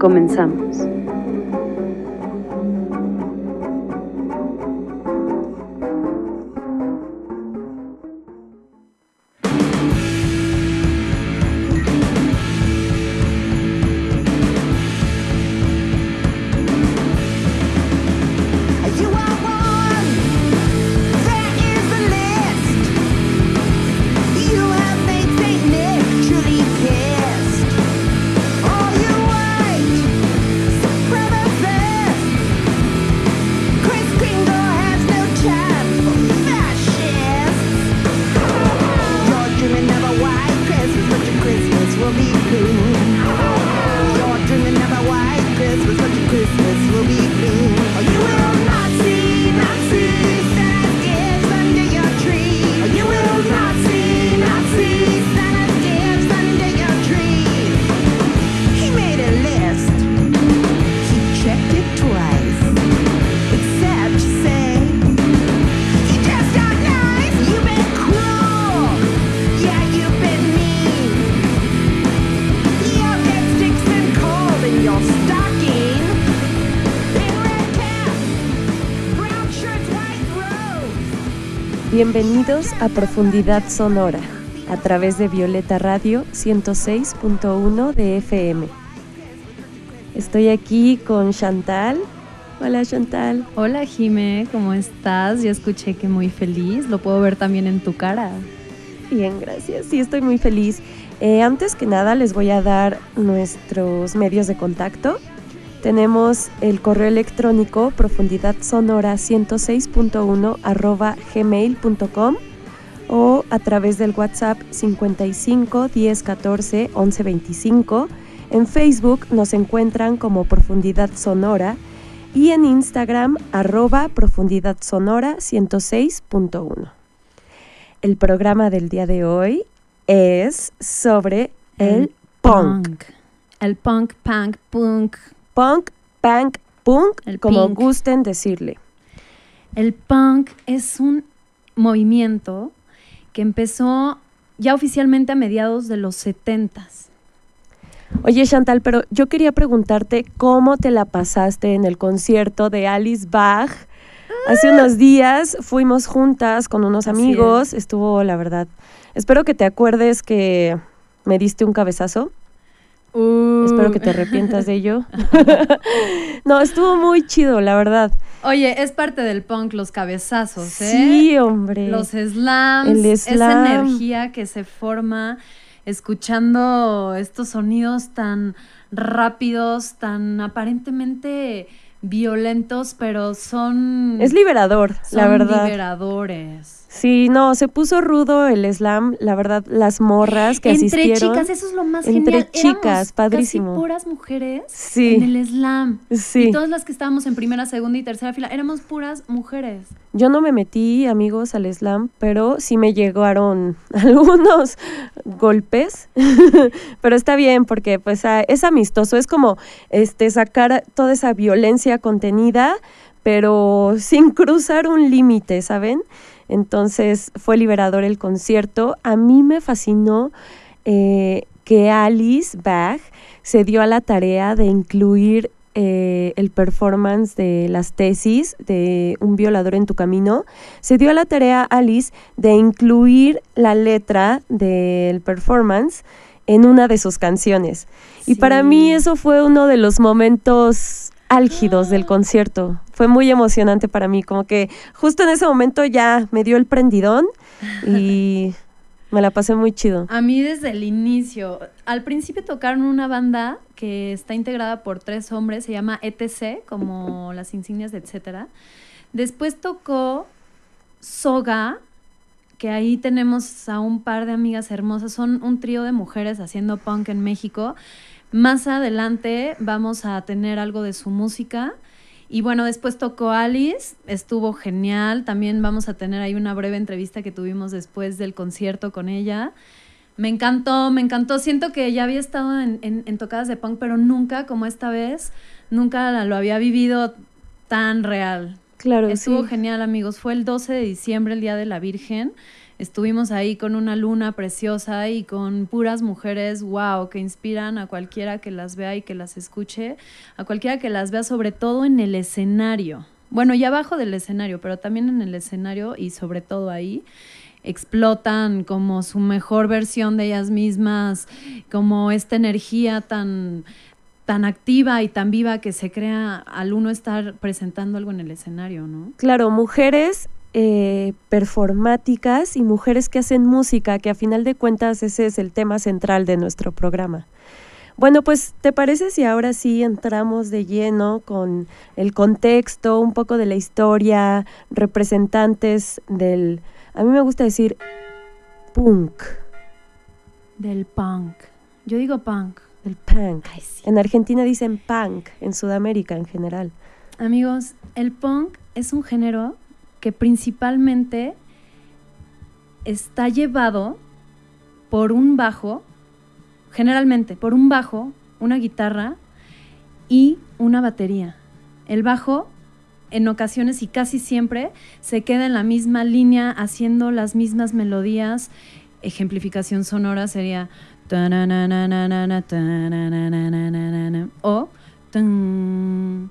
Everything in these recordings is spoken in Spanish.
Comenzamos. Bienvenidos a Profundidad Sonora, a través de Violeta Radio 106.1 de FM. Estoy aquí con Chantal. Hola Chantal. Hola Jime, ¿cómo estás? Ya escuché que muy feliz, lo puedo ver también en tu cara. Bien, gracias. Sí, estoy muy feliz. Eh, antes que nada, les voy a dar nuestros medios de contacto. Tenemos el correo electrónico profundidadsonora106.1 arroba gmail.com o a través del WhatsApp 55 10 14 11 25. En Facebook nos encuentran como Profundidad Sonora y en Instagram arroba Profundidad Sonora 106.1. El programa del día de hoy es sobre el, punk. El punk, punk, punk. Punk, punk, punk, El como pink. gusten decirle. El punk es un movimiento que empezó ya oficialmente a mediados de los 70s. Oye Chantal, pero yo quería preguntarte cómo te la pasaste en el concierto de Alice Bach. Hace unos días fuimos juntas con unos amigos, estuvo la verdad. Espero que te acuerdes que me diste un cabezazo. Espero que te arrepientas de ello. no, estuvo muy chido, la verdad. Oye, es parte del punk los cabezazos, ¿eh? Sí, hombre. Los slams, El esa energía que se forma escuchando estos sonidos tan rápidos, tan aparentemente violentos, pero son, Es liberador, la verdad. liberadores. Sí, no, se puso rudo el slam, la verdad, las morras que Entre asistieron. chicas, eso es lo más Entre genial. chicas, Éramos padrísimo. Casi puras mujeres Sí. en el slam. Sí. Y todas las que estábamos en primera, segunda y tercera fila éramos puras mujeres. Yo no me metí, amigos, al slam, pero sí me llegaron algunos golpes. pero está bien porque pues es amistoso, es como este sacar toda esa violencia contenida, pero sin cruzar un límite, ¿saben? Entonces fue liberador el concierto. A mí me fascinó eh, que Alice Bach se dio a la tarea de incluir eh, el performance de las tesis de Un violador en tu camino. Se dio a la tarea Alice de incluir la letra del performance en una de sus canciones. Y para mí eso fue uno de los momentos álgidos del concierto. Fue muy emocionante para mí, como que justo en ese momento ya me dio el prendidón y me la pasé muy chido. A mí desde el inicio, al principio tocaron una banda que está integrada por tres hombres, se llama ETC, como las insignias de etcétera. Después tocó Soga, que ahí tenemos a un par de amigas hermosas, son un trío de mujeres haciendo punk en México, Más adelante vamos a tener algo de su música. Y bueno, después tocó Alice, estuvo genial. También vamos a tener ahí una breve entrevista que tuvimos después del concierto con ella. Me encantó, me encantó. Siento que ya había estado en, en- en tocadas de punk, pero nunca como esta vez, nunca lo había vivido tan real. Claro, Estuvo sí. genial, amigos. Fue el 12 de diciembre, el Día de la Virgen. Estuvimos ahí con una luna preciosa y con puras mujeres, wow, que inspiran a cualquiera que las vea y que las escuche, a cualquiera que las vea, sobre todo en el escenario. Bueno, y abajo del escenario, pero también en el escenario y sobre todo ahí explotan como su mejor versión de ellas mismas, como esta energía tan tan activa y tan viva que se crea al uno estar presentando algo en el escenario, ¿no? Claro, mujeres eh, performáticas y mujeres que hacen música, que a final de cuentas ese es el tema central de nuestro programa. Bueno, pues, ¿te parece si ahora sí entramos de lleno con el contexto, un poco de la historia, representantes del, a mí me gusta decir, punk, Del punk. Yo digo punk. del punk. Ay, sí. En Argentina dicen punk, en Sudamérica en general. Amigos, el punk es un género que principalmente está llevado por un bajo, generalmente por un bajo, una guitarra y una batería. El bajo en ocasiones y casi siempre se queda en la misma línea haciendo las mismas melodías. Ejemplificación sonora sería o tun,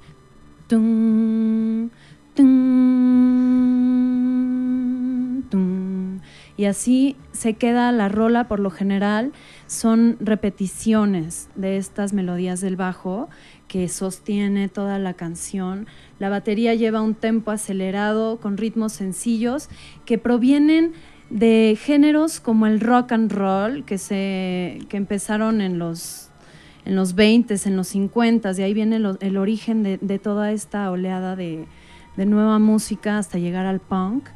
Y así se queda la rola por lo general. Son repeticiones de estas melodías del bajo que sostiene toda la canción. La batería lleva un tempo acelerado con ritmos sencillos que provienen de géneros como el rock and roll que se que empezaron en los en los 20 en los 50 de ahí viene el origen de, de toda esta oleada de, de nueva música hasta llegar al punk.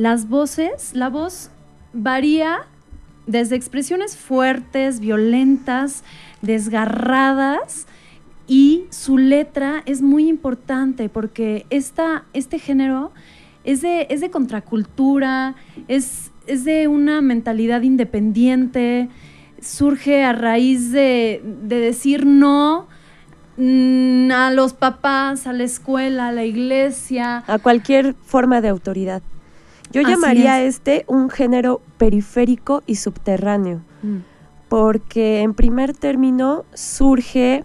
Las voces, la voz varía desde expresiones fuertes, violentas, desgarradas, y su letra es muy importante porque esta, este género es de, es de contracultura, es, es de una mentalidad independiente, surge a raíz de, de decir no mm, a los papás, a la escuela, a la iglesia. a cualquier forma de autoridad. Yo Así llamaría a es. este un género periférico y subterráneo, porque en primer término surge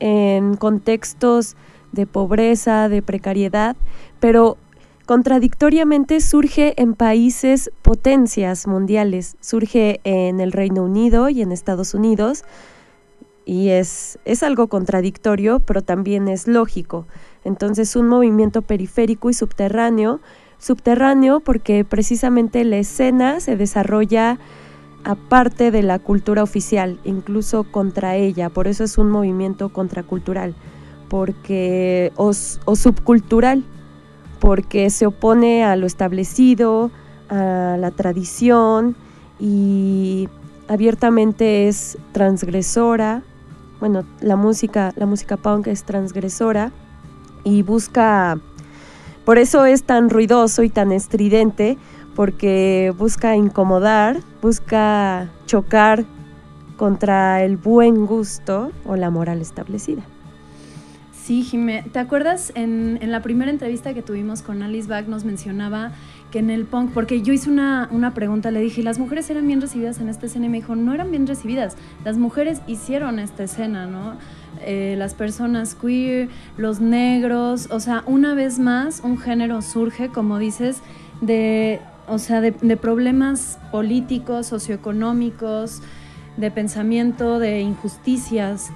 en contextos de pobreza, de precariedad, pero contradictoriamente surge en países potencias mundiales, surge en el Reino Unido y en Estados Unidos, y es, es algo contradictorio, pero también es lógico. Entonces, un movimiento periférico y subterráneo, subterráneo porque precisamente la escena se desarrolla aparte de la cultura oficial, incluso contra ella, por eso es un movimiento contracultural, porque o, subcultural, porque se opone a lo establecido, a la tradición y abiertamente es transgresora. Bueno, la música, la música punk es transgresora y busca por eso es tan ruidoso y tan estridente, porque busca incomodar, busca chocar contra el buen gusto o la moral establecida. Sí, Jimé, ¿te acuerdas en, en la primera entrevista que tuvimos con Alice Bach nos mencionaba que en el punk, porque yo hice una, una pregunta, le dije, ¿las mujeres eran bien recibidas en esta escena? Y me dijo, no eran bien recibidas, las mujeres hicieron esta escena, ¿no? Eh, las personas queer, los negros, o sea, una vez más un género surge, como dices, de, o sea, de, de problemas políticos, socioeconómicos, de pensamiento, de injusticias,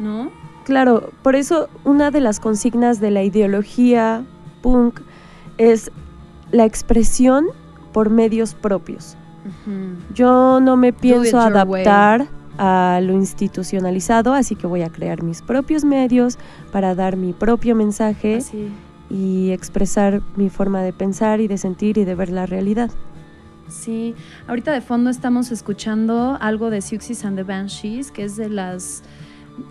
¿no? Claro, por eso una de las consignas de la ideología punk es la expresión por medios propios. Yo no me pienso way. A lo institucionalizado, así que voy a crear mis propios medios para dar mi propio mensaje Así. y expresar mi forma de pensar y de sentir y de ver la realidad. Sí, ahorita de fondo estamos escuchando algo de Siouxsie and the Banshees, que es de las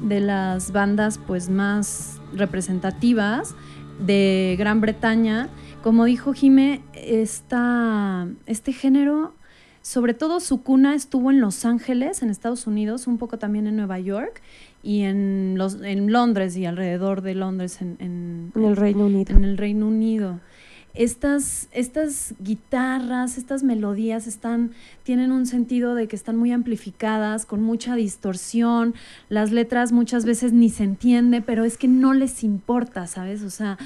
de las bandas pues más representativas de Gran Bretaña. Como dijo Jime, esta, este género, sobre todo su cuna estuvo en Los Ángeles, en Estados Unidos, un poco también en Nueva York y en, los, en Londres y alrededor de Londres, en, en- En el Reino Unido. en el Reino Unido. Estas, estas guitarras, estas melodías están, tienen un sentido de que están muy amplificadas, con mucha distorsión. Las letras muchas veces ni se entiende, pero es que no les importa, ¿sabes? O sea,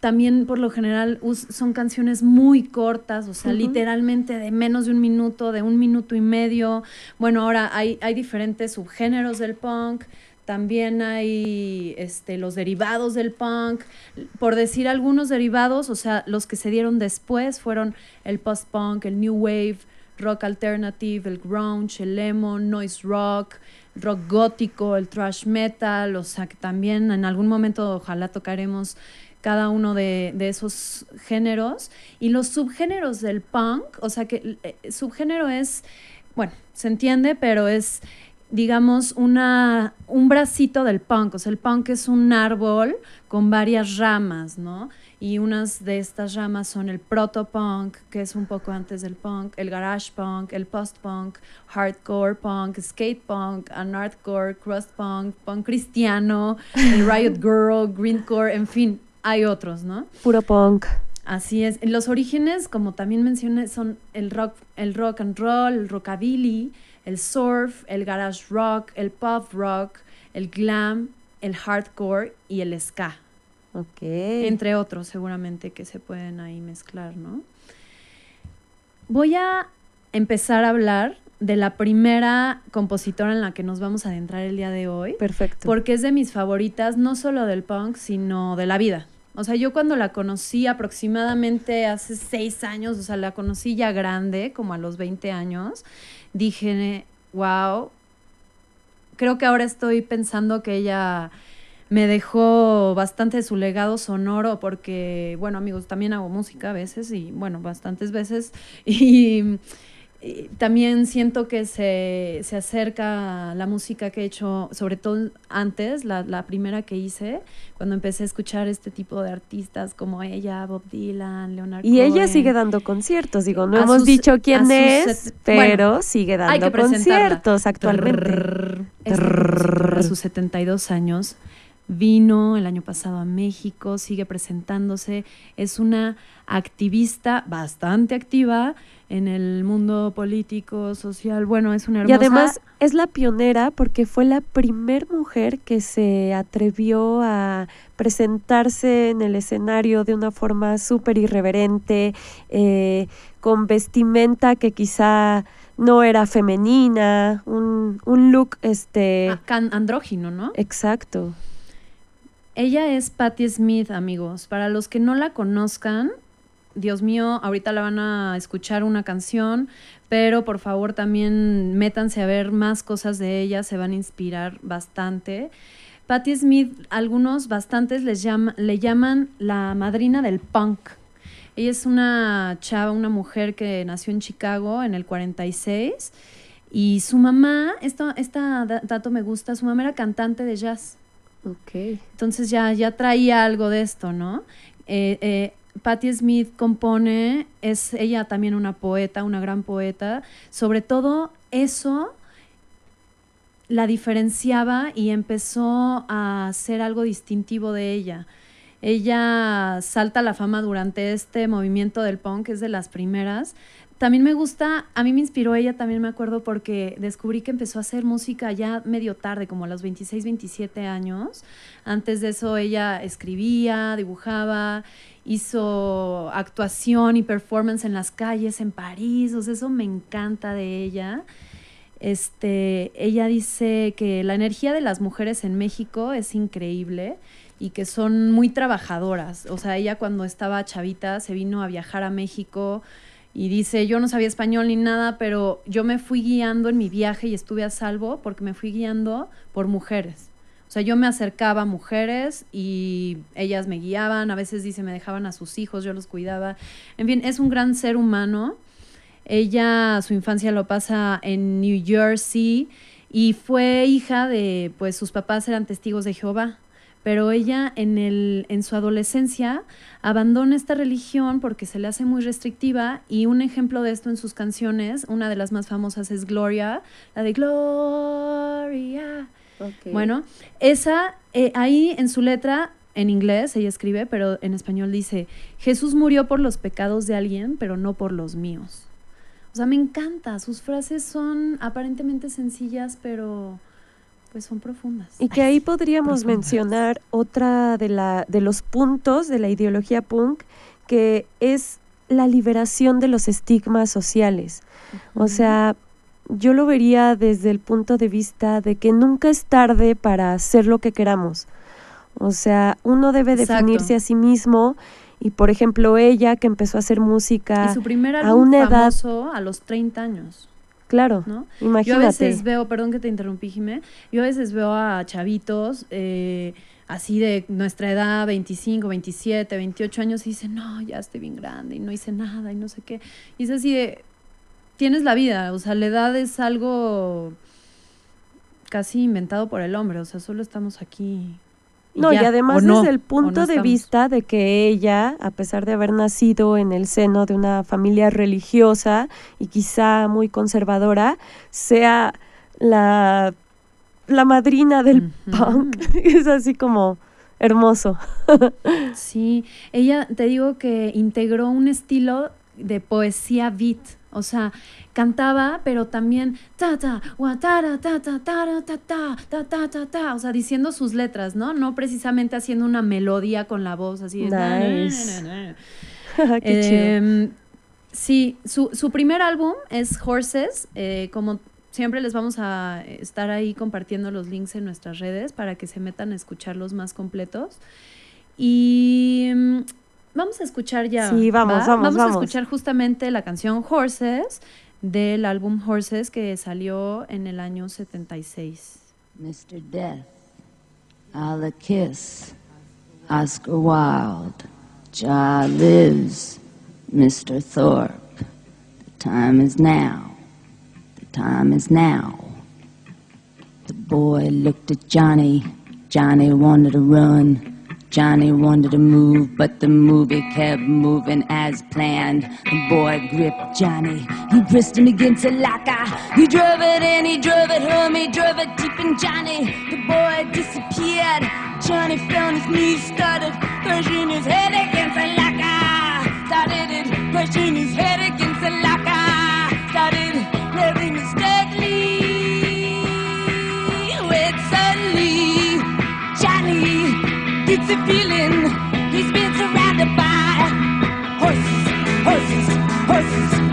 también por lo general son canciones muy cortas, o sea, literalmente de menos de un minuto, de un minuto y medio. Bueno, ahora hay, hay diferentes subgéneros del punk, también hay este, los derivados del punk. Por decir algunos derivados, o sea, los que se dieron después fueron el post-punk, el new wave, rock alternative, el grunge, el emo, noise rock, rock gótico, el thrash metal, o sea, que también en algún momento ojalá tocaremos cada uno de, de esos géneros. Y los subgéneros del punk, o sea que eh, subgénero es, bueno, se entiende, pero es, digamos, una, un bracito del punk. O sea, el punk es un árbol con varias ramas, ¿no? Y unas de estas ramas son el proto-punk, que es un poco antes del punk, el garage punk, el post-punk, hardcore punk, skate punk, anarthcore, crust punk, punk cristiano, el riot girl, greencore, en fin, hay otros, ¿no? Puro punk. Así es. Los orígenes, como también mencioné, son el rock, el rock and roll, el rockabilly, el surf, el garage rock, el pop rock, el glam, el hardcore y el ska, Ok. entre otros seguramente que se pueden ahí mezclar, ¿no? Voy a empezar a hablar de la primera compositora en la que nos vamos a adentrar el día de hoy Perfecto. porque es de mis favoritas, no solo del punk, sino de la vida. O sea, yo cuando la conocí aproximadamente hace seis años, o sea, la conocí ya grande, como a los 20 años, dije, wow, creo que ahora estoy pensando que ella me dejó bastante de su legado sonoro porque, bueno, amigos, también hago música a veces y, bueno, bastantes veces. Y, y también siento que se, se acerca la música que he hecho, sobre todo antes, la, la primera que hice, cuando empecé a escuchar este tipo de artistas como ella, Bob Dylan, Leonard Y ella sigue dando conciertos, digo, no hemos sus- dicho quién es, pero bueno, sigue dando conciertos actualmente. Trrr. Esta compositora a sus 72 años vino el año pasado a México, sigue presentándose, es una activista bastante activa en el mundo político, social, bueno, es una hermosa... Y además es la pionera porque fue la primer mujer que se atrevió a presentarse en el escenario de una forma súper irreverente, eh, con vestimenta que quizá no era femenina, un, un look este Ah, andrógino, ¿no? exacto. Ella es Patti Smith, amigos. Para los que no la conozcan, Dios mío, ahorita la van a escuchar una canción, pero por favor también métanse a ver más cosas de ella, se van a inspirar bastante. Patti Smith, algunos, bastantes, les llama, le llaman la madrina del punk. Ella es una chava, una mujer que nació en Chicago en el 46 y su mamá, esto, esta da- dato me gusta, su mamá era cantante de jazz. Ok. Entonces ya, ya traía algo de esto, ¿no? Eh, eh, Patti Smith compone, es ella también una poeta, una gran poeta. Sobre todo eso la diferenciaba y empezó a hacer algo distintivo de ella. Ella salta a la fama durante este movimiento del punk, es de las primeras. También me gusta, a mí me inspiró ella, también me acuerdo porque descubrí que empezó a hacer música ya medio tarde, como a los 26, 27 años. Antes de eso ella escribía, dibujaba, hizo actuación y performance en las calles en París, o sea, eso me encanta de ella. Este, ella dice que la energía de las mujeres en México es increíble y que son muy trabajadoras. O sea, ella cuando estaba chavita se vino a viajar a México y dice, yo no sabía español ni nada, pero yo me fui guiando en mi viaje y estuve a salvo porque me fui guiando por mujeres. O sea, yo me acercaba a mujeres y ellas me guiaban, a veces dice, me dejaban a sus hijos, yo los cuidaba. En fin, es un gran ser humano. Ella, su infancia lo pasa en New Jersey y fue hija de, pues sus papás eran testigos de Jehová. Pero ella en, el, en su adolescencia abandona esta religión porque se le hace muy restrictiva y un ejemplo de esto en sus canciones, una de las más famosas es Gloria, la de Gloria. Bueno, esa, eh, ahí en su letra, en inglés ella escribe, pero en español dice, Jesús murió por los pecados de alguien, pero no por los míos. O sea, me encanta, sus frases son aparentemente sencillas, pero pues son profundas. Y que ahí podríamos profundas. mencionar otra de, la, de los puntos de la ideología punk, que es la liberación de los estigmas sociales. O sea, yo lo vería desde el punto de vista de que nunca es tarde para hacer lo que queramos. O sea, uno debe Exacto. definirse a sí mismo y, por ejemplo, ella que empezó a hacer música Y su primer a una edad, a los 30 años, claro, ¿no? imagínate. Yo a veces veo, perdón que te interrumpí, Jimé, yo a veces veo a chavitos eh, así de nuestra edad, 25, 27, 28 años, y dicen, no, ya estoy bien grande y no hice nada y no sé qué. Y es así de, tienes la vida, o sea, la edad es algo casi inventado por el hombre, o sea, solo estamos aquí. No, y además no, desde el punto no de vista de que ella, a pesar de haber nacido en el seno de una familia religiosa y quizá muy conservadora, sea la, la madrina del punk. Es así como hermoso. Sí, ella te digo que integró un estilo de poesía beat, o sea, cantaba, pero también ta ta ta ta ta ta ta ta ta ta o sea, diciendo sus letras, ¿no? No precisamente haciendo una melodía con la voz así. na, na, Nice. na. Qué chido. Em, Sí, su, su primer álbum es Horses. eh, como siempre les vamos a estar ahí compartiendo los links en nuestras redes para que se metan a escucharlos más completos. Y mm, vamos a escuchar ya. Sí, vamos, vamos, Vamos a vamos. escuchar justamente la canción Horses del álbum Horses que salió en el año 76. Mr. Death, I'll kiss, Oscar Wilde, Jah lives, Mr. Thorpe. The time is now. The time is now. The boy looked at Johnny. Johnny wanted to run. Johnny wanted to move, but the movie kept moving as planned. The boy gripped Johnny. He pressed him against a locker. He drove it and he drove it home. He drove it deep in Johnny. The boy disappeared. Johnny found his knees, started pushing his head against the locker. Started it, pushing his head a feeling. He's been surrounded by horses, horses, horses,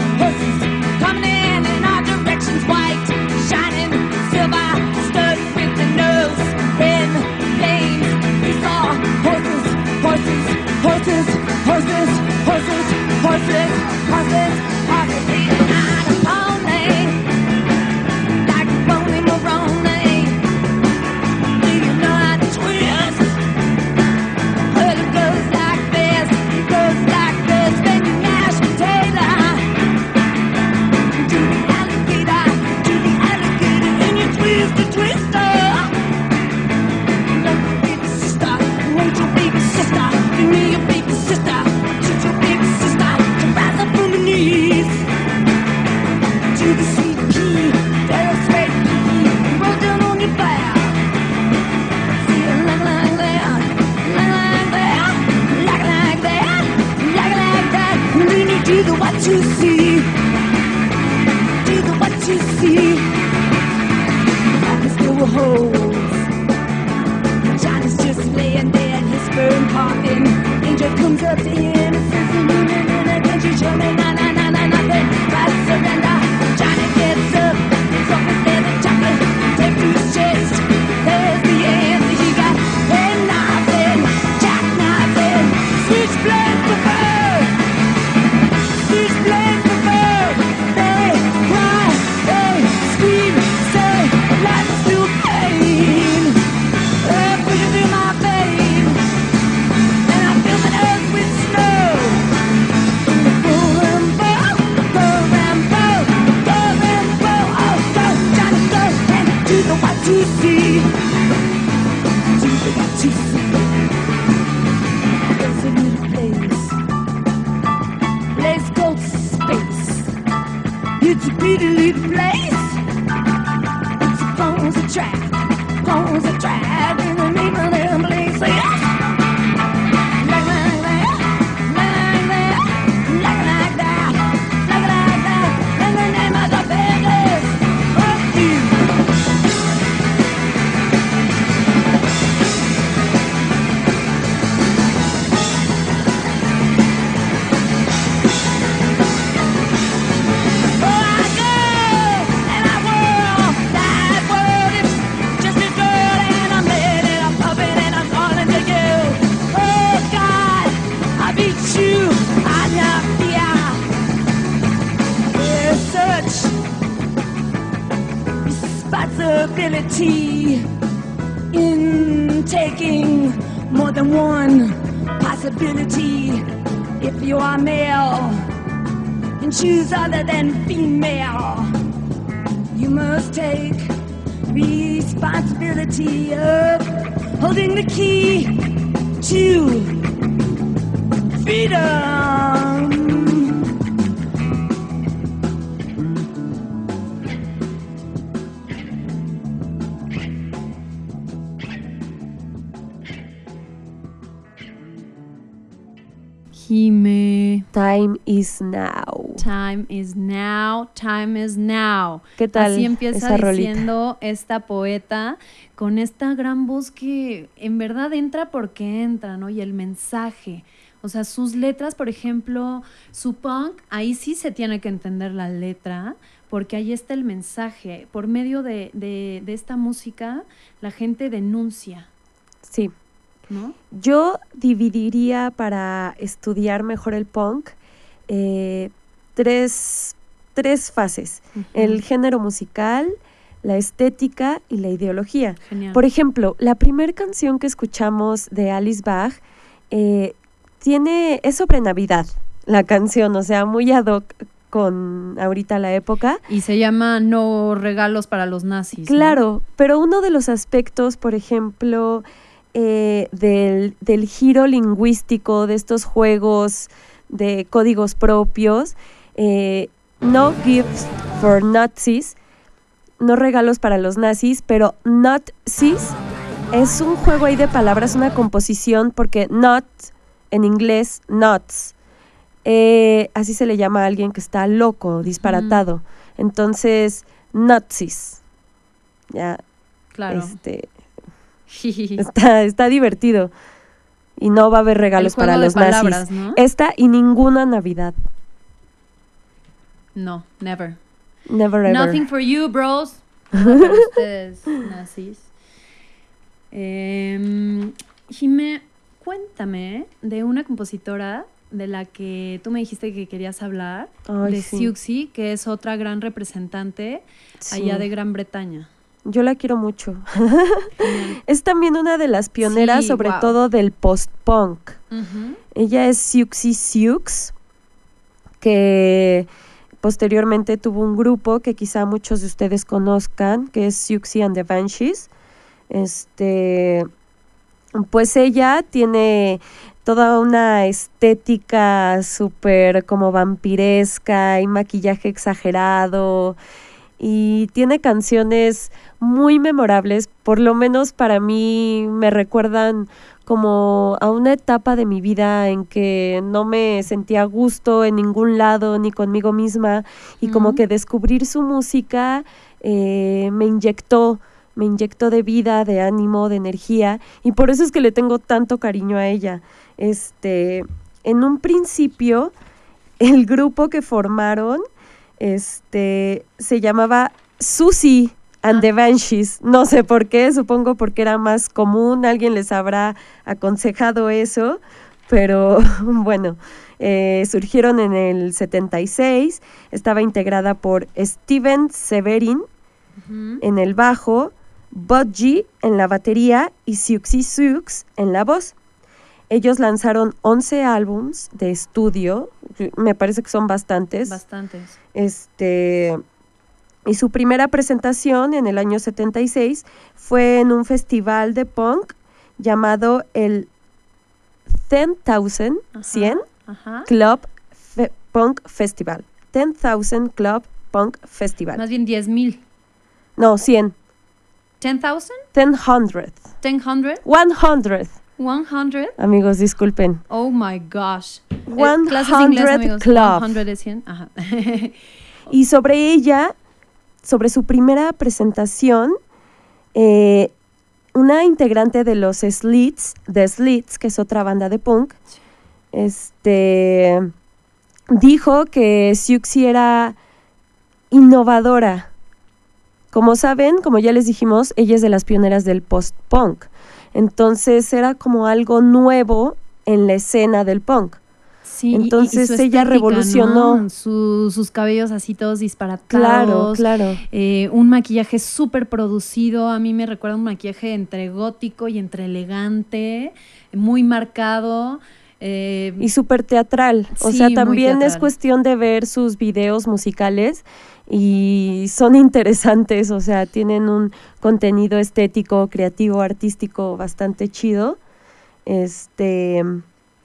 holes. John is just laying there, his sperm popping. Angel comes up to him. Jime. Time is now. Time is now, time is now. ¿Qué tal Así empieza esa rolita? diciendo esta poeta con esta gran voz que en verdad entra porque entra, ¿no? Y el mensaje. O sea, sus letras, por ejemplo, su punk, ahí sí se tiene que entender la letra, porque ahí está el mensaje. Por medio de, de- de esta música, la gente denuncia, Sí. ¿No? Yo dividiría para estudiar mejor el punk eh, tres, tres fases. El género musical, la estética y la ideología. Genial. Por ejemplo, la primera canción que escuchamos de Alice Bach eh, tiene, es sobre Navidad, la canción, o sea, muy ad hoc con ahorita la época. y se llama No regalos para los nazis. ¿no? Claro, pero uno de los aspectos, por ejemplo, eh, del, del giro lingüístico de estos juegos de códigos propios, eh, no gifts for Nazis, no regalos para los nazis, pero Nazis es un juego ahí de palabras, una composición, porque not en inglés, nuts, eh, así se le llama a alguien que está loco, disparatado. Entonces, Nazis. Ya, Claro. este, está, está divertido. Y no va a haber regalos para los palabras, nazis. ¿no? Esta y ninguna Navidad. No, never. Never ever. Nothing for you, bros. No, para ustedes, nazis. Eh, Jime, cuéntame de una compositora de la que tú me dijiste que querías hablar, Ay, de sí. Siouxsie, que es otra gran representante allá de Gran Bretaña. Yo la quiero mucho. Es también una de las pioneras, Sí, sobre todo del post-punk. Ella es Siouxsie Sioux, que posteriormente tuvo un grupo que quizá muchos de ustedes conozcan, que es Siouxsie and the Banshees. Este, pues ella tiene toda una estética súper como vampiresca y maquillaje exagerado y tiene canciones muy memorables, por lo menos para mí me recuerdan como a una etapa de mi vida en que no me sentía a gusto en ningún lado ni conmigo misma y como que descubrir su música eh, me inyectó, me inyectó de vida, de ánimo, de energía y por eso es que le tengo tanto cariño a ella. Este, en un principio el grupo que formaron este se llamaba Susie and the Banshees. No sé por qué, supongo porque era más común, alguien les habrá aconsejado eso, pero bueno, eh, surgieron en el 76, estaba integrada por Steven Severin en el bajo, Budgie en la batería y Siouxsie Sioux en la voz. Ellos lanzaron 11 álbums de estudio, me parece que son bastantes. Bastantes. Este, y su primera presentación en el año 76 fue en un festival de punk llamado el 10,000 Ajá, 100 Ajá. Club Fe- Punk Festival. 10,000 Club Punk Festival. Más bien 10 mil. No, 100. 10,000? 100. 1000? 100. 100? Amigos, disculpen. Oh my gosh. Eh, 100 clases de inglés, amigos. Club. 100 es 100. Ajá. Y sobre ella, sobre su primera presentación, eh, una integrante de los Slits, The Slits, que es otra banda de punk, este, dijo que Siuxi era innovadora. Como saben, como ya les dijimos, ella es de las pioneras del post-punk. Entonces era como algo nuevo en la escena del punk. Sí, y- y Entonces ella revolucionó. ¿no? Su- sus cabellos así todos Claro, disparatados. claro. Eh, un maquillaje súper producido. A mí me recuerda un maquillaje entre gótico y entre elegante, muy marcado. eh, Y súper teatral. O Sí, sea, también es cuestión de ver sus videos musicales y son interesantes. O sea, tienen un contenido estético, creativo, artístico bastante chido. Este.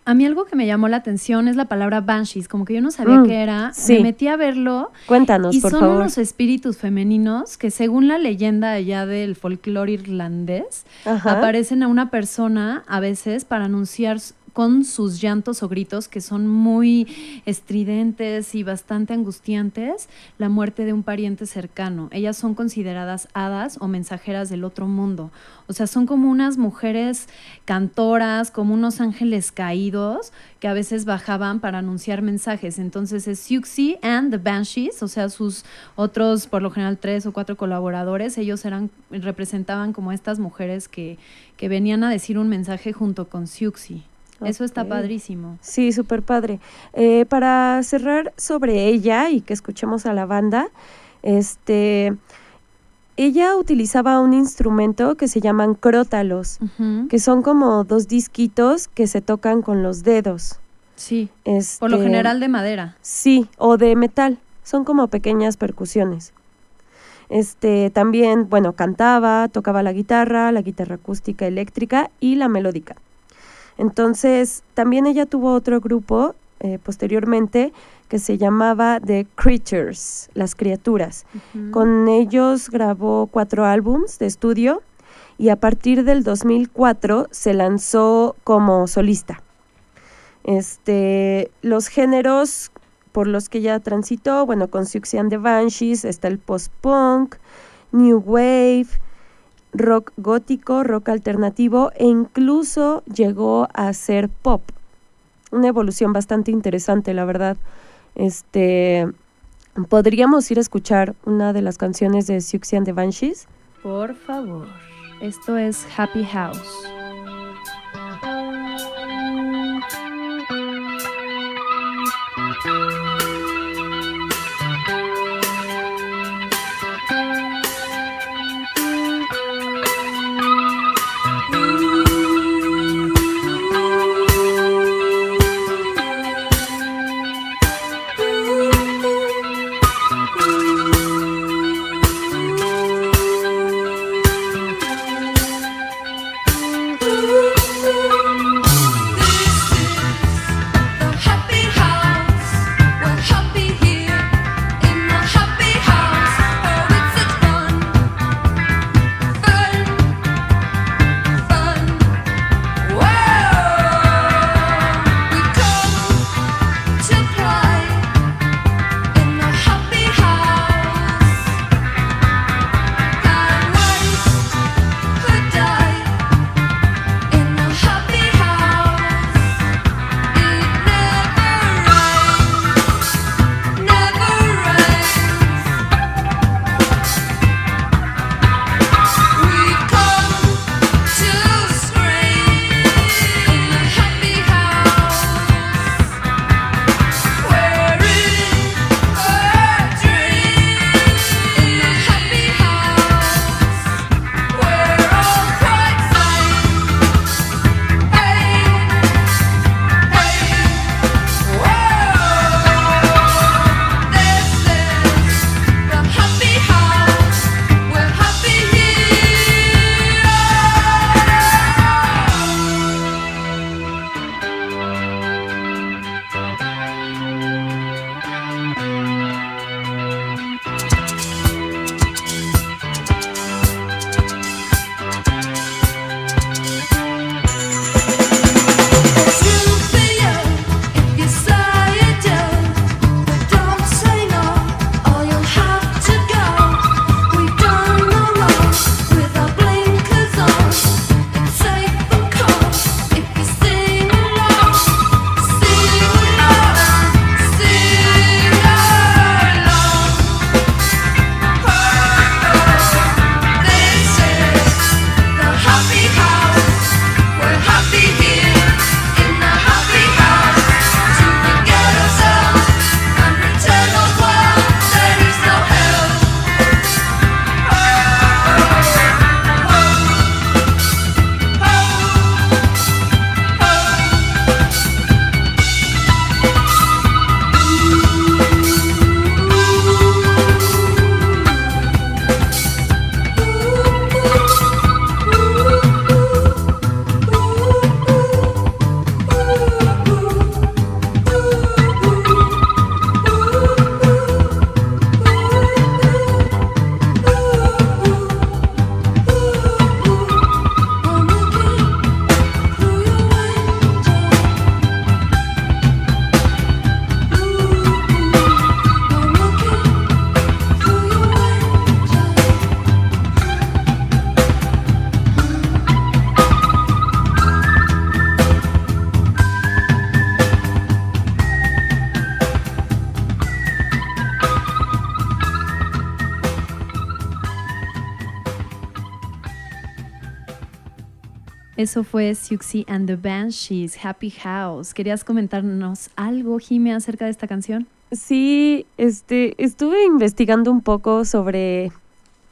a mí algo que me llamó la atención es la palabra banshees. Como que yo no sabía Mm, qué era. sí. Me metí a verlo. Cuéntanos, y por son favor. unos espíritus femeninos que según la leyenda allá del folclore irlandés, Ajá. aparecen a una persona a veces para anunciar con sus llantos o gritos que son muy estridentes y bastante angustiantes la muerte de un pariente cercano. Ellas son consideradas hadas o mensajeras del otro mundo. O sea, son como unas mujeres cantoras, como unos ángeles caídos que a veces bajaban para anunciar mensajes. Entonces es Siuxi and the Banshees, o sea, sus otros, por lo general, tres o cuatro colaboradores, ellos eran, representaban como estas mujeres que, que venían a decir un mensaje junto con Siuxi. Eso está padrísimo. Sí, súper padre. Eh, para cerrar sobre ella y que escuchemos a la banda, este, ella utilizaba un instrumento que se llaman crótalos, que son como dos disquitos que se tocan con los dedos. Sí, por lo Este, general de madera. Sí, o de metal. Son como pequeñas percusiones. Este, también, bueno, cantaba, tocaba la guitarra, la guitarra acústica eléctrica y la melódica. Entonces, también ella tuvo otro grupo eh, posteriormente que se llamaba The Creatures, las criaturas. Con ellos grabó cuatro álbums de estudio y a partir del 2004 se lanzó como solista. Este, los géneros por los que ella transitó, bueno, con Siouxsie and the Banshees está el post-punk, new wave, rock gótico, rock alternativo e incluso llegó a ser pop. Una evolución bastante interesante, la verdad. Este, podríamos ir a escuchar una de las canciones de Siouxsie and the Banshees. Por favor. Esto es Happy House. Eso fue Siouxsie and the Banshees, Happy House. ¿Querías comentarnos algo, Jime, acerca de esta canción? Sí, este, estuve investigando un poco sobre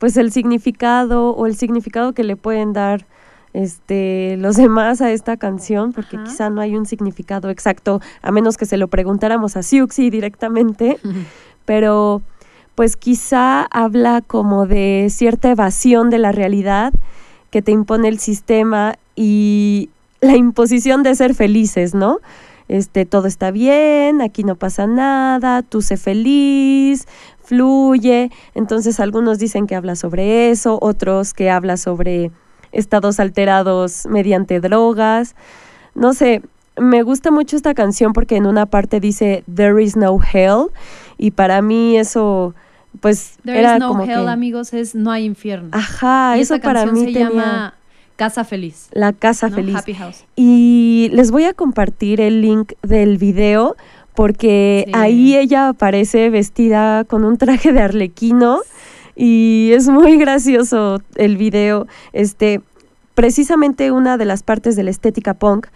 pues el significado o el significado que le pueden dar este los demás a esta canción, porque Ajá. quizá no hay un significado exacto, a menos que se lo preguntáramos a Siuxi directamente, pero pues quizá habla como de cierta evasión de la realidad que te impone el sistema y la imposición de ser felices, ¿no? Este, todo está bien, aquí no pasa nada, tú sé feliz, fluye. Entonces algunos dicen que habla sobre eso, otros que habla sobre estados alterados mediante drogas. No sé, me gusta mucho esta canción porque en una parte dice There is no hell y para mí eso pues There era is no como hell, que amigos, es no hay infierno. ajá, y eso esta para mí se tenía llama Casa Feliz. la casa ¿no? feliz. Happy House. Y les voy a compartir el link del video porque Sí. ahí ella aparece vestida con un traje de arlequino y es muy gracioso el video. Este, precisamente una de las partes de la estética punk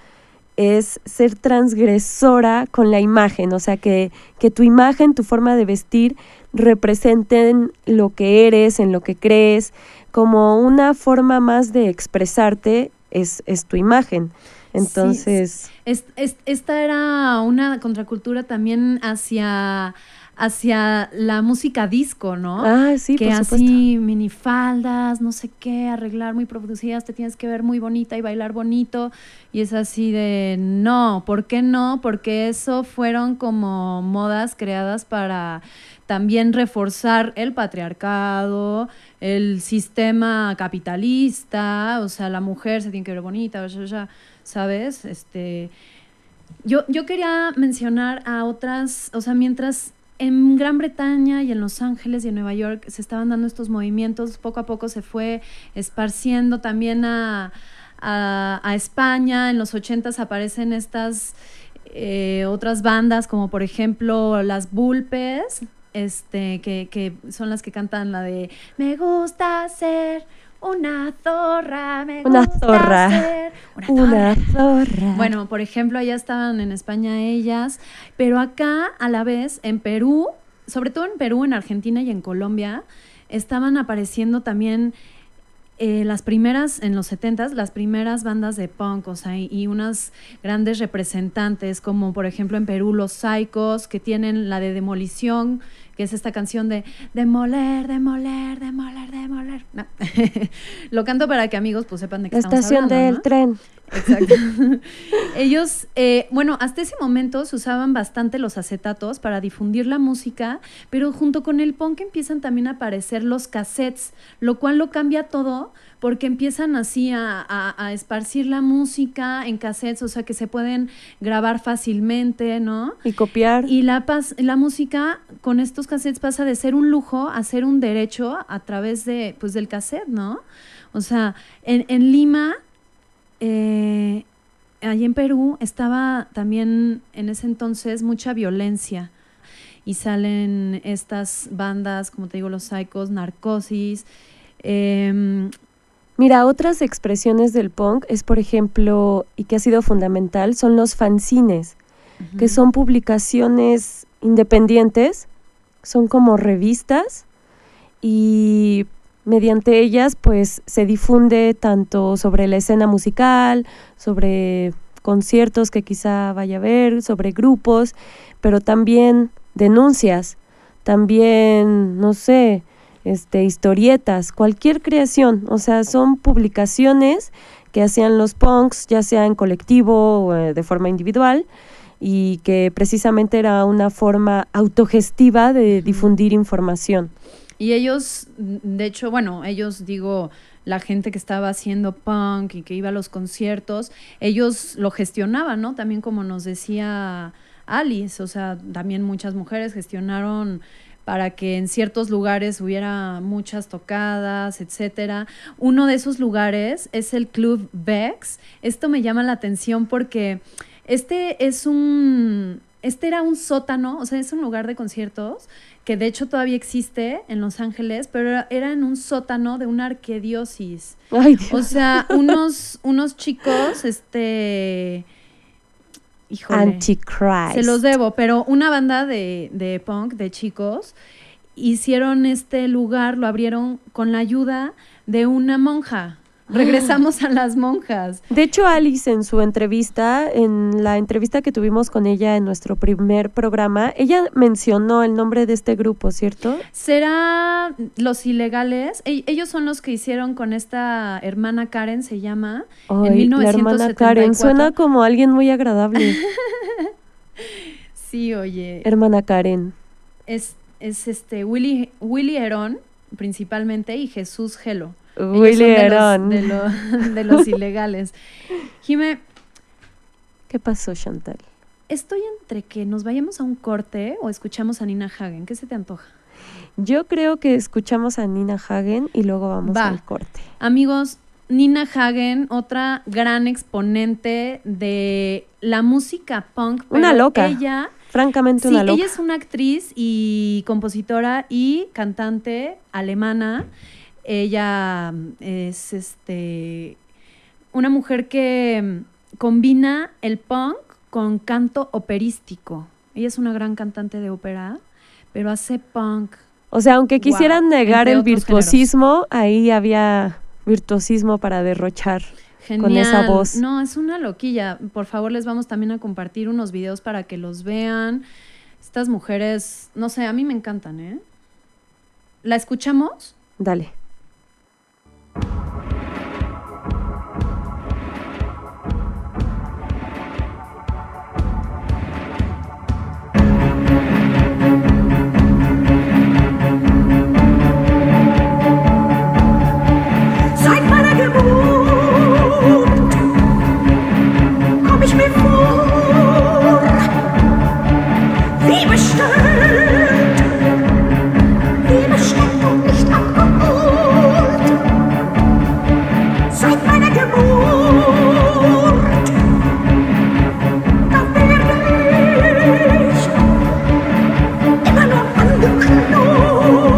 es ser transgresora con la imagen, o sea, que, que tu imagen, tu forma de vestir representen lo que eres, en lo que crees, como una forma más de expresarte es, es tu imagen. Entonces, Es- es- esta era una contracultura también hacia, hacia la música disco, ¿no? ah, sí, que por supuesto. así minifaldas, no sé qué, arreglar muy producidas, te tienes que ver muy bonita y bailar bonito. Y es así de, no, ¿por qué no? Porque eso fueron como modas creadas para también reforzar el patriarcado, el sistema capitalista, o sea, la mujer se tiene que ver bonita, ¿sabes? Este, yo, yo quería mencionar a otras, o sea, mientras en Gran Bretaña y en Los Ángeles y en Nueva York se estaban dando estos movimientos, poco a poco se fue esparciendo también a, a, España, en los ochentas aparecen estas eh, otras bandas como por ejemplo las Bulpes, este, que, que son las que cantan la de Me gusta ser una zorra, me Una gusta zorra. ser una Una zorra. zorra. Bueno, por ejemplo, allá estaban en España ellas, pero acá a la vez en Perú, sobre todo en Perú, en Argentina y en Colombia, estaban apareciendo también eh, las primeras, en los 70s, las primeras bandas de punk, o sea, y, y unas grandes representantes, como por ejemplo en Perú los Psychos, que tienen la de Demolición, que es esta canción de demoler, demoler, demoler, demoler. No. Lo canto para que amigos pues sepan de qué la estamos estación hablando, del ¿no? tren. Exacto. Ellos, eh, bueno, hasta ese momento se usaban bastante los acetatos para difundir la música, pero junto con el punk empiezan también a aparecer los cassettes, lo cual lo cambia todo porque empiezan así a, a- a esparcir la música en cassettes, o sea que se pueden grabar fácilmente, ¿no? Y copiar. Y la, pas- la música con estos cassettes pasa de ser un lujo a ser un derecho a través de, pues, del cassette, ¿no? O sea, en, en Lima, eh, allí en Perú, estaba también en ese entonces mucha violencia. Y salen estas bandas, como te digo, los Psychos, Narcosis. em, Mira, otras expresiones del punk es, por ejemplo, y que ha sido fundamental, son los fanzines, que son publicaciones independientes, son como revistas y mediante ellas pues se difunde tanto sobre la escena musical, sobre conciertos que quizá vaya a haber, sobre grupos, pero también denuncias, también, no sé, este, historietas, cualquier creación, o sea, son publicaciones que hacían los punks, ya sea en colectivo o eh, de forma individual, y que precisamente era una forma autogestiva de difundir información. Y ellos, de hecho, bueno, ellos digo, la gente que estaba haciendo punk y que iba a los conciertos, ellos lo gestionaban, ¿no? También como nos decía Alice, o sea, también muchas mujeres gestionaron para que en ciertos lugares hubiera muchas tocadas, etcétera. Uno de esos lugares es el Club Vex. Esto me llama la atención porque este es un este era un sótano, o sea, es un lugar de conciertos que de hecho todavía existe en Los Ángeles, pero era, era en un sótano de una Dios. O sea, unos, unos chicos, este... Híjole. Antichrist. Se los debo, pero una banda de, de punk, de chicos, hicieron este lugar, lo abrieron con la ayuda de una monja. Regresamos a las monjas. De hecho, Alice en su entrevista, en la entrevista que tuvimos con ella en nuestro primer programa, ella mencionó el nombre de este grupo, ¿cierto? ¿Será los ilegales? E- ellos son los que hicieron con esta hermana Karen, se llama, en Ay, la hermana 1974. Karen suena como alguien muy agradable. Sí, oye. hermana Karen. es, es este Willy, Willy Herón, principalmente, y Jesús Gelo. Willy de los-. De, lo- de los ilegales. Jime, ¿Qué pasó, Chantal? estoy entre que nos vayamos a un corte o escuchamos a Nina Hagen. ¿Qué se te antoja? Yo creo que escuchamos a Nina Hagen y luego vamos Va. al corte. Amigos, Nina Hagen, otra gran exponente de la música punk. Una loca. Ella, Francamente, sí, una loca. ella es una actriz y compositora y cantante alemana. Ella es este una mujer que mm, combina el punk con canto operístico. Ella es una gran cantante de ópera, pero hace punk. O sea, aunque quisieran negar el virtuosismo, ahí había virtuosismo para derrochar. Genial. esa voz. No, es una loquilla. Por favor, les vamos también a compartir unos videos para que los vean. Estas mujeres, no sé, a mí me encantan, ¿eh? ¿La escuchamos? Dale. You can know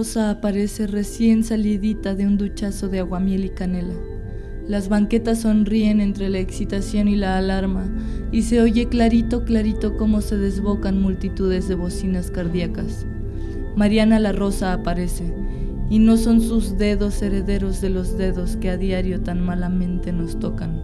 Rosa aparece recién salidita de un duchazo de aguamiel y canela. Las banquetas sonríen entre la excitación y la alarma y se oye clarito, clarito cómo se desbocan multitudes de bocinas cardíacas. Mariana la Rosa aparece y no son sus dedos herederos de los dedos que a diario tan malamente nos tocan.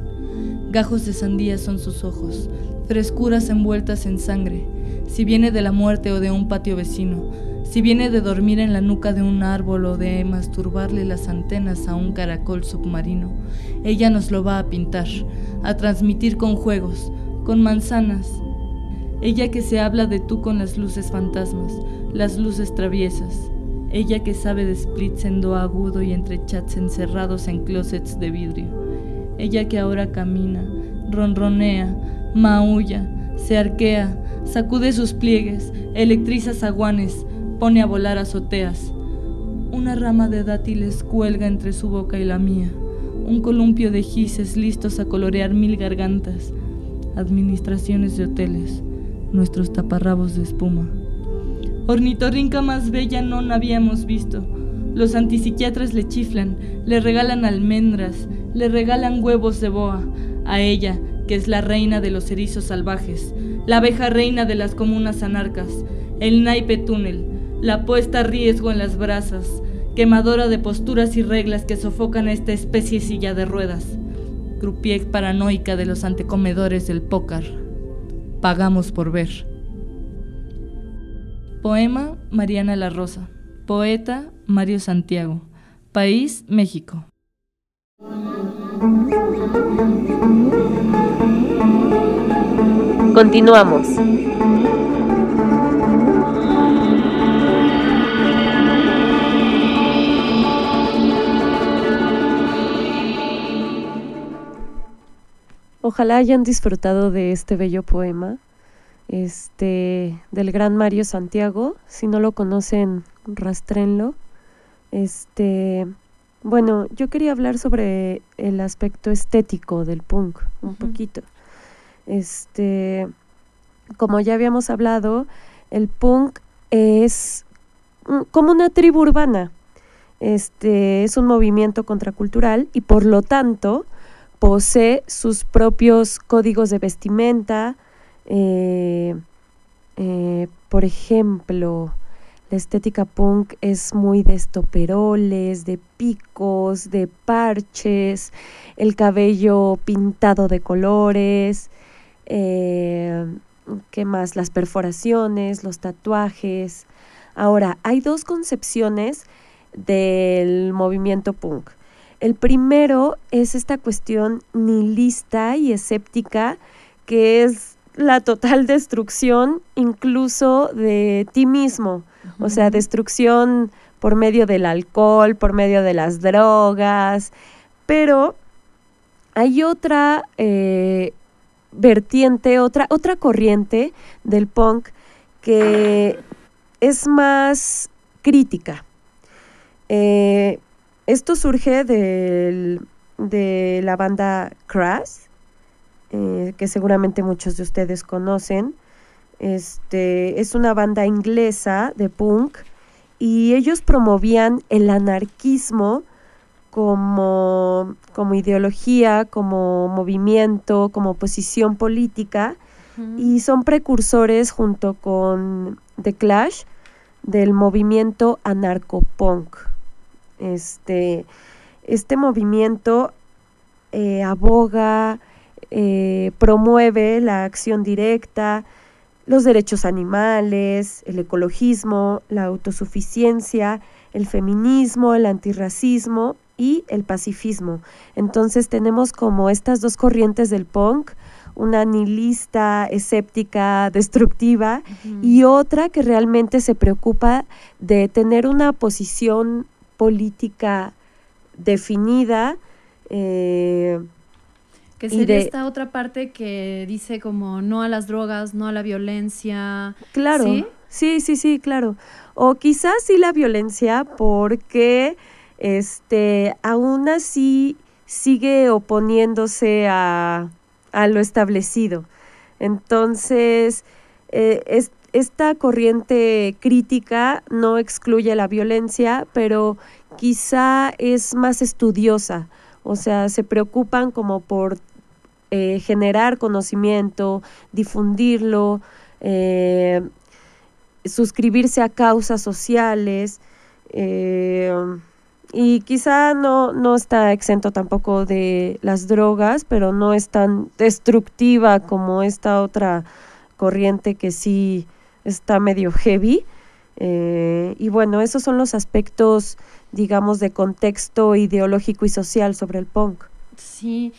Gajos de sandía son sus ojos, frescuras envueltas en sangre, si viene de la muerte o de un patio vecino, si viene de dormir en la nuca de un árbol o de masturbarle las antenas a un caracol submarino, ella nos lo va a pintar, a transmitir con juegos, con manzanas. Ella que se habla de tú con las luces fantasmas, las luces traviesas. Ella que sabe de splits en do agudo y entre chats encerrados en closets de vidrio. Ella que ahora camina, ronronea, maulla, se arquea, sacude sus pliegues, electriza zaguanes, pone a volar azoteas. Una rama de dátiles cuelga entre su boca y la mía. Un columpio de gises listos a colorear mil gargantas. Administraciones de hoteles. Nuestros taparrabos de espuma. Ornitorrinca más bella no habíamos visto. Los antipsiquiatras le chiflan, le regalan almendras, le regalan huevos de boa. A ella, que es la reina de los erizos salvajes, la abeja reina de las comunas anarcas, el naipe túnel, la puesta a riesgo en las brasas, quemadora de posturas y reglas que sofocan esta especie silla de ruedas, croupier paranoica de los antecomedores del pócar. Pagamos por ver. Poema Mariana La Rosa. Poeta Mario Santiago. País México. Continuamos. Ojalá hayan disfrutado de este bello poema, este, del gran Mario Santiago. Si no lo conocen, rastrenlo. Este, bueno, yo quería hablar sobre el aspecto estético del punk, un poquito. Este, como ya habíamos hablado, el punk es como una tribu urbana. Este es un movimiento contracultural y por lo tanto posee sus propios códigos de vestimenta. eh, eh, por ejemplo, la estética punk es muy de estoperoles, de picos, de parches, el cabello pintado de colores, eh, ¿qué más? Las perforaciones, los tatuajes. Ahora, hay dos concepciones del movimiento punk. El primero es esta cuestión nihilista y escéptica que es la total destrucción incluso de ti mismo, o sea, destrucción por medio del alcohol, por medio de las drogas, pero hay otra eh, vertiente, otra, otra corriente del punk que es más crítica. Eh, esto surge del- de la banda Crash, eh, que seguramente muchos de ustedes conocen. Este, es una banda inglesa de punk y ellos promovían el anarquismo como, como ideología, como movimiento, como posición política y son precursores junto con The Clash del movimiento anarcopunk. Este, este movimiento eh, aboga, eh, promueve la acción directa, los derechos animales, el ecologismo, la autosuficiencia, el feminismo, el antirracismo y el pacifismo. Entonces tenemos como estas dos corrientes del punk, una nihilista, escéptica, destructiva, y otra que realmente se preocupa de tener una posición política definida. eh, Que sería de- esta otra parte que dice como no a las drogas, no a la violencia. claro, ¿Sí? Sí, sí, sí, claro. O quizás sí la violencia porque este aún así sigue oponiéndose a, a lo establecido. Entonces, eh, es- esta corriente crítica no excluye la violencia, pero quizá es más estudiosa. O sea, se preocupan como por eh, generar conocimiento, difundirlo, eh, suscribirse a causas sociales y quizá no, no está exento tampoco de las drogas, pero no es tan destructiva como esta otra corriente que sí está medio heavy. Eh, y bueno, esos son los aspectos, digamos, de contexto ideológico y social sobre el punk. Sí,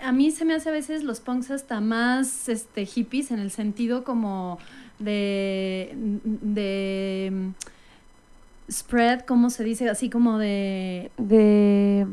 a mí se me hace a veces los punks hasta más este, hippies en el sentido como de, de mm, spread, ¿cómo se dice? Así como de, De,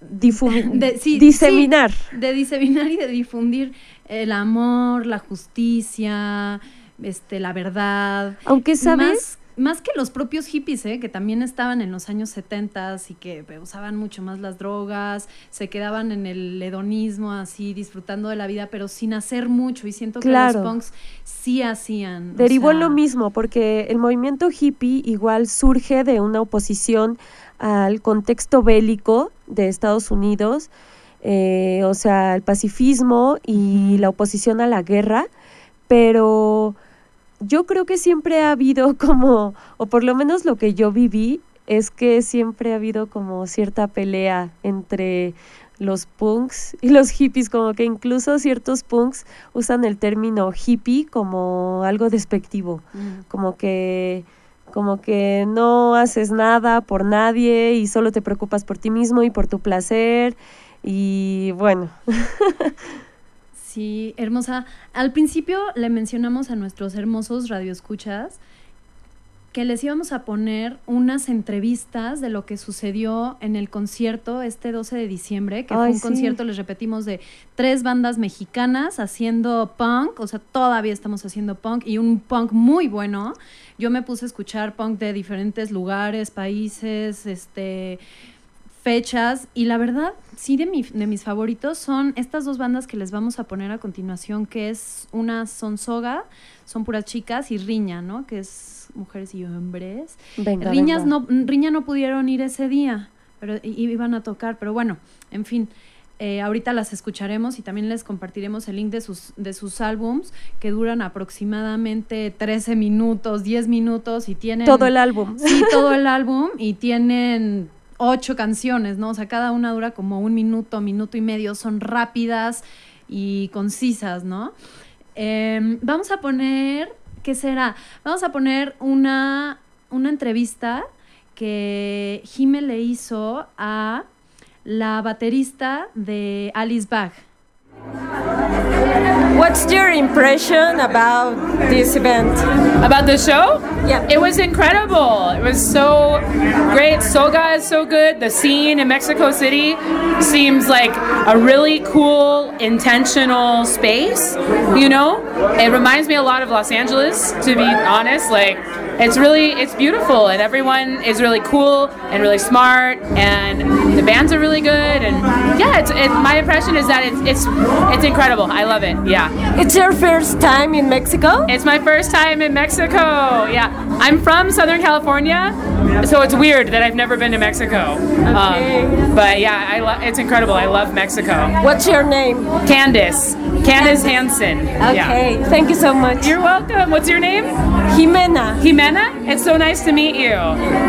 difumi- De- sí, diseminar. de diseminar y de difundir el amor, la justicia, este, la verdad. Aunque, ¿sabes? Más, más que los propios hippies, ¿eh? que también estaban en los años 70 y que usaban mucho más las drogas, se quedaban en el hedonismo, así, disfrutando de la vida, pero sin hacer mucho. Y siento que los punks sí hacían. Derivó en sea, lo mismo, porque el movimiento hippie igual surge de una oposición al contexto bélico de Estados Unidos, eh, o sea, el pacifismo y la oposición a la guerra, pero yo creo que siempre ha habido como, o por lo menos lo que yo viví, es que siempre ha habido como cierta pelea entre los punks y los hippies, como que incluso ciertos punks usan el término hippie como algo despectivo, mm. como que como que no haces nada por nadie y solo te preocupas por ti mismo y por tu placer y bueno, Sí, hermosa. Al principio le mencionamos a nuestros hermosos radioescuchas que les íbamos a poner unas entrevistas de lo que sucedió en el concierto este 12 de diciembre, que Ay, fue un sí. concierto, les repetimos, de tres bandas mexicanas haciendo punk, o sea, todavía estamos haciendo punk y un punk muy bueno. Yo me puse a escuchar punk de diferentes lugares, países, este fechas y la verdad, sí de, mi- de mis favoritos son estas dos bandas que les vamos a poner a continuación, que es una son Soga, son puras chicas, y Riña, ¿no? Que es mujeres y hombres. venga. Riñas venga. no, Riña no pudieron ir ese día, pero iban a tocar, pero bueno, en fin. eh, ahorita las escucharemos y también les compartiremos el link de sus, de sus álbums que duran aproximadamente 13 minutos, 10 minutos y tienen... todo el álbum. Sí, todo el álbum y tienen ocho canciones, ¿no? O sea, cada una dura como un minuto, minuto y medio, son rápidas y concisas, ¿no? Em, vamos a poner, ¿qué será? Vamos a poner una, una entrevista que Jime le hizo a la baterista de Alice Bach. What's your impression about this event? About the show? Yeah. It was incredible. It was so great. Soga is so good. The scene in Mexico City seems like a really cool, intentional space. You know, it reminds me a lot of Los Angeles, to be honest. Like, it's really, it's beautiful, and everyone is really cool and really smart, and the bands are really good. And yeah, it's, it, my impression is that it's, it's, it's incredible. I love it. Yeah. It's your first time in Mexico? It's my first time in Mexico. Yeah, I'm from Southern California, so it's weird that I've never been to Mexico. Um, but yeah, I lo- it's incredible. I love Mexico. What's your name? Candace, Candace Hansen. Yeah. thank you so much. You're welcome. What's your name? Jimena. Jimena. It's so nice to meet you.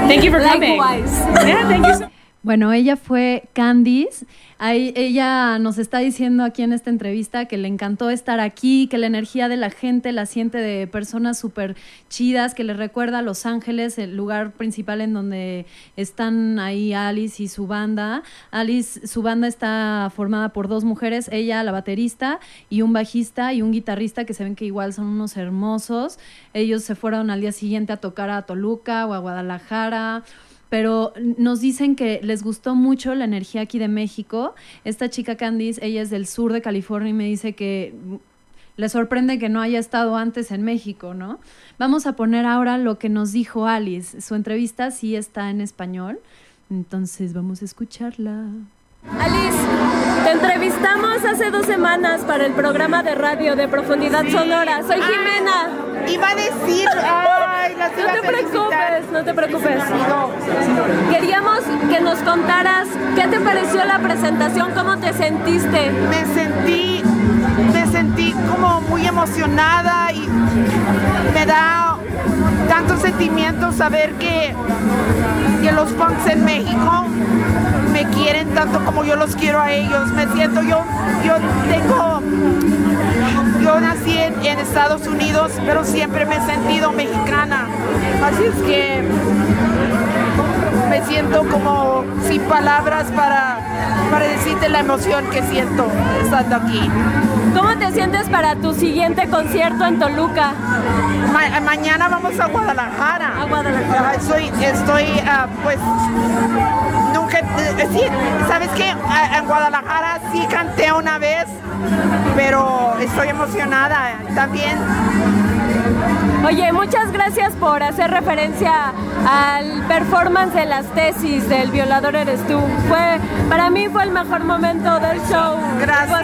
Thank you for coming. Likewise. Yeah, thank you. So- Bueno, ella fue Candice. Ahí, ella nos está diciendo aquí en esta entrevista que le encantó estar aquí, que la energía de la gente la siente de personas súper chidas, que le recuerda a Los Ángeles, el lugar principal en donde están ahí Alice y su banda. Alice, su banda está formada por dos mujeres, ella, la baterista, y un bajista y un guitarrista que se ven que igual son unos hermosos. Ellos se fueron al día siguiente a tocar a Toluca o a Guadalajara pero nos dicen que les gustó mucho la energía aquí de México. Esta chica Candice, ella es del sur de California y me dice que le sorprende que no haya estado antes en México, ¿no? Vamos a poner ahora lo que nos dijo Alice. Su entrevista sí está en español, entonces vamos a escucharla. Alice, te entrevistamos hace dos semanas para el programa de radio de Profundidad Sonora. Soy Jimena. Iba a decir, ay, las No te preocupes, no te preocupes. Queríamos que nos contaras qué te pareció la presentación, cómo te sentiste. me sentí, me sentí como muy emocionada y me da tanto sentimiento saber que, que los punks en México me quieren tanto como yo los quiero a ellos. Me siento, yo, yo tengo, yo nací en, en Estados Unidos, pero siempre me he sentido mexicana. Así es que me siento como sin palabras para, para decirte la emoción que siento estando aquí. ¿Cómo te sientes para tu siguiente concierto en Toluca? Ma- mañana vamos a Guadalajara. A Guadalajara. Ah, Estoy, estoy ah, pues, nunca, eh, sí, ¿sabes qué? En Guadalajara sí canté una vez, pero estoy emocionada también. Oye, muchas gracias por hacer referencia al performance de las tesis del violador eres tú. Fue, para mí fue el mejor momento del show. Gracias.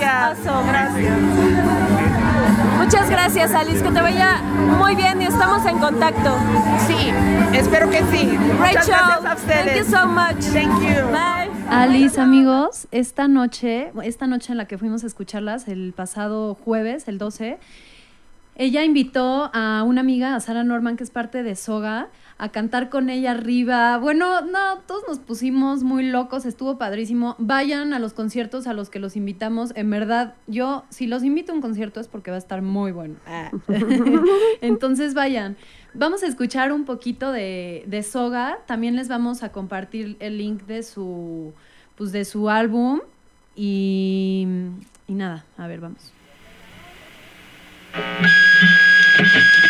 Gracias. Muchas gracias, Alice. Que te vaya muy bien y estamos en contacto. Sí, espero que sí. Great Muchas show. gracias a Thank ustedes. you so much. Thank you. Bye. Alice, amigos, esta noche, esta noche en la que fuimos a escucharlas, el pasado jueves, el 12, ella invitó a una amiga, a Sara Norman, que es parte de Soga, a cantar con ella arriba. Bueno, no, todos nos pusimos muy locos, estuvo padrísimo. Vayan a los conciertos a los que los invitamos. En verdad, yo, si los invito a un concierto es porque va a estar muy bueno. Ah. Entonces vayan. Vamos a escuchar un poquito de, de Soga. También les vamos a compartir el link de su, pues de su álbum. Y, y nada, a ver, vamos. Thank you.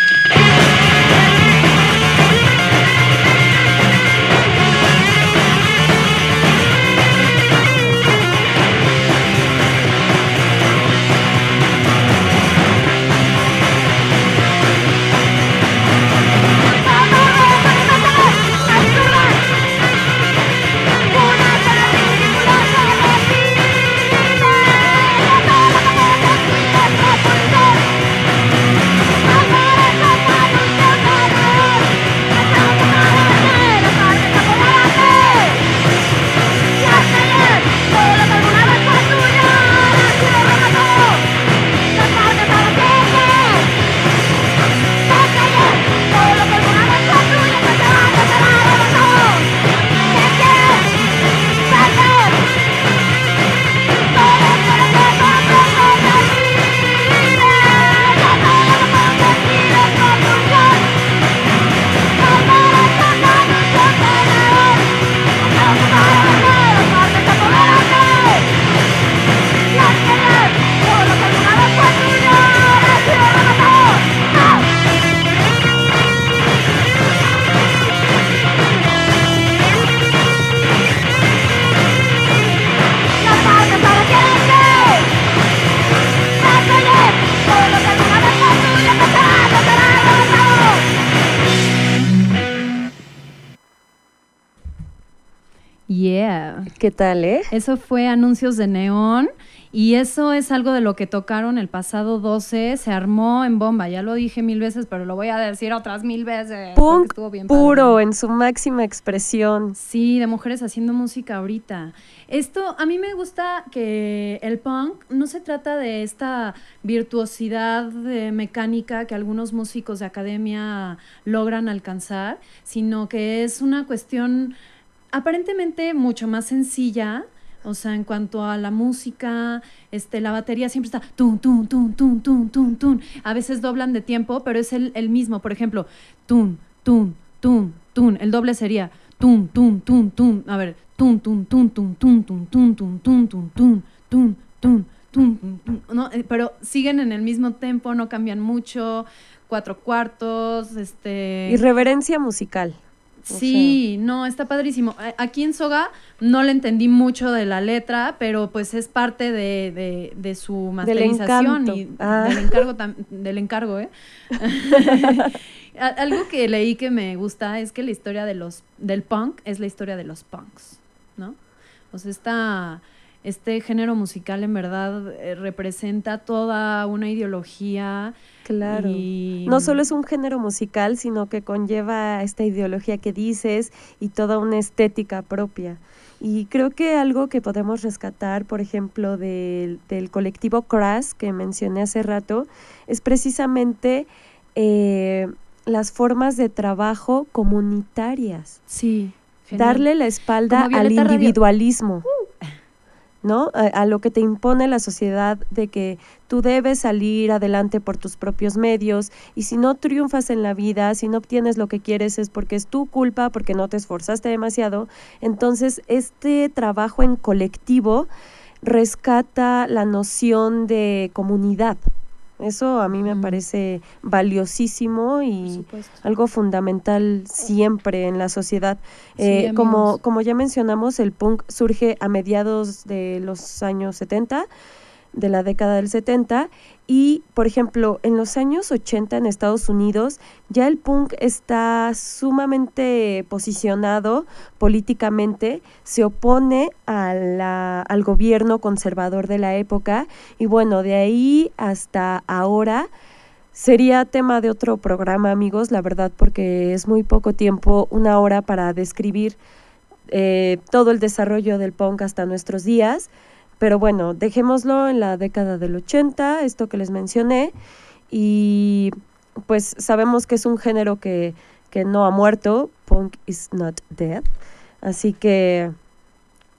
¿Qué tal, eh? Eso fue Anuncios de Neón y eso es algo de lo que tocaron el pasado 12. Se armó en bomba, ya lo dije mil veces, pero lo voy a decir otras mil veces. Punk estuvo bien puro padre. en su máxima expresión. Sí, de mujeres haciendo música ahorita. Esto, a mí me gusta que el punk no se trata de esta virtuosidad eh, mecánica que algunos músicos de academia logran alcanzar, sino que es una cuestión aparentemente mucho más sencilla. O sea, en cuanto a la música, este, la batería siempre está tun, tun, tun, tun, tun, tun, tun. A veces doblan de tiempo, pero es el, el mismo. Por ejemplo, tun, tun, tun, tun. El doble sería tun, tun, tun, tun. A ver, tun, tun, tun, tun, tun, tun, tun, tun, tun, tun, tun, tun, tun. No, eh, pero siguen en el mismo tempo, no cambian mucho. Cuatro cuartos, este. Irreverencia musical. Sí, no, está padrísimo. Aquí en Soga no le entendí mucho de la letra, pero pues es parte de, de- de su masterización y Ah. del encargo, del encargo, ¿eh? Algo que leí que me gusta es que la historia de los, del punk es la historia de los punks, ¿no? O sea, esta, este género musical en verdad eh, representa toda una ideología. Claro. Y, No solo es un género musical, sino que conlleva esta ideología que dices y toda una estética propia. Y creo que algo que podemos rescatar, por ejemplo, del, del colectivo Crash que mencioné hace rato, es precisamente eh, las formas de trabajo comunitarias. Sí. genial. Darle la espalda al Violeta Radio. ¿No? A, a lo que te impone la sociedad de que tú debes salir adelante por tus propios medios y si no triunfas en la vida, si no obtienes lo que quieres es porque es tu culpa, porque no te esforzaste demasiado. Entonces, este trabajo en colectivo rescata la noción de comunidad. Eso a mí me parece valiosísimo y algo fundamental siempre en la sociedad. Sí, Eh, como, como ya mencionamos, el punk surge a mediados de los años 70, de la década del 70, y por ejemplo, en los años 80 en Estados Unidos ya el punk está sumamente posicionado políticamente, se opone a la- al gobierno conservador de la época, y bueno, de ahí hasta ahora Sería tema de otro programa, amigos, la verdad, porque es muy poco tiempo, una hora para describir eh, todo el desarrollo del punk hasta nuestros días. Pero bueno, dejémoslo en la década del 80, esto que les mencioné, y pues sabemos que es un género que, que no ha muerto, punk is not dead, así que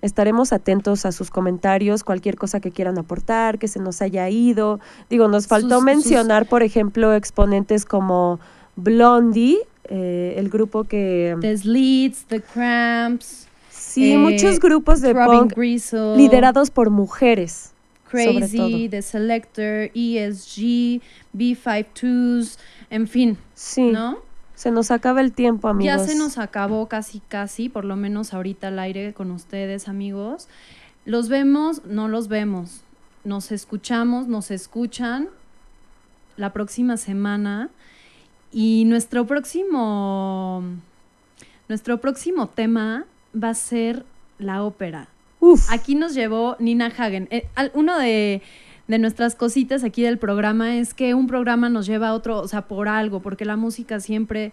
estaremos atentos a sus comentarios, cualquier cosa que quieran aportar, que se nos haya ido. Digo, nos faltó Sus- mencionar, por ejemplo, exponentes como Blondie, eh, el grupo que... The Slits, The Cramps, Sí, eh, muchos grupos de punk Gristle, liderados por mujeres. Crazy. The Selector, ESG, B52s, en fin, Sí, ¿no? se nos acaba el tiempo, amigos. Ya se nos acabó casi, casi, por lo menos ahorita al aire con ustedes, amigos. Los vemos, no los vemos. Nos escuchamos, nos escuchan la próxima semana. Y nuestro próximo, nuestro próximo tema va a ser la ópera. Uf, Aquí nos llevó Nina Hagen. Eh, al- uno de, de nuestras cositas aquí del programa es que un programa nos lleva a otro, o sea, por algo, porque la música siempre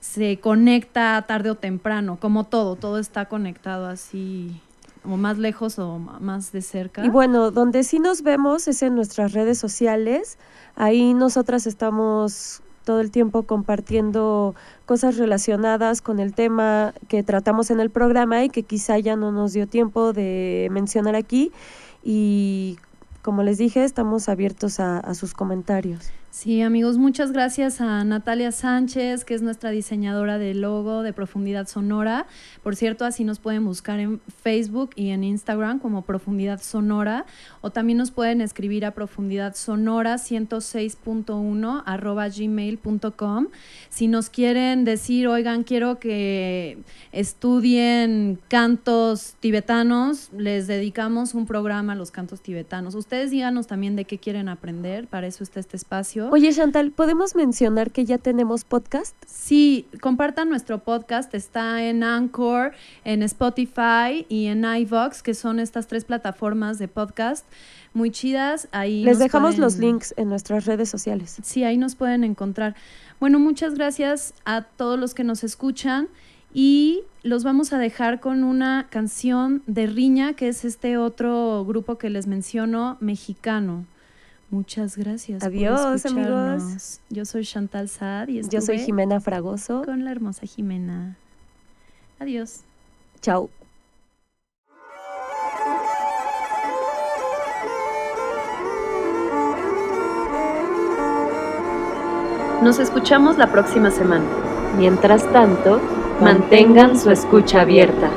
se conecta tarde o temprano, como todo, todo está conectado así, o más lejos o más de cerca. Y bueno, donde sí nos vemos es en nuestras redes sociales. Ahí nosotras estamos todo el tiempo compartiendo cosas relacionadas con el tema que tratamos en el programa y que quizá ya no nos dio tiempo de mencionar aquí. Y como les dije, estamos abiertos a, a sus comentarios. Sí, amigos, muchas gracias a Natalia Sánchez, que es nuestra diseñadora de logo de Profundidad Sonora. Por cierto, así nos pueden buscar en Facebook y en Instagram como Profundidad Sonora, o también nos pueden escribir a Profundidad Sonora 106.1 arroba gmail.com. Si nos quieren decir, oigan, quiero que estudien cantos tibetanos, les dedicamos un programa a los cantos tibetanos. Ustedes díganos también de qué quieren aprender, para eso está este espacio. Oye, Chantal, ¿podemos mencionar que ya tenemos podcast? Sí, compartan nuestro podcast, está en Anchor, en Spotify y en iVox, que son estas tres plataformas de podcast muy chidas. Ahí Les dejamos los links en nuestras redes sociales. Sí, ahí nos pueden encontrar. Bueno, muchas gracias a todos los que nos escuchan y los vamos a dejar con una canción de Riña, que es este otro grupo que les menciono, mexicano. Muchas gracias. por Adiós, amigos. escucharnos. Yo soy Chantal Saad y Yo soy Jimena Fragoso. con la hermosa Jimena. Adiós. Chao. Nos escuchamos la próxima semana. Mientras tanto, mantengan su escucha abierta.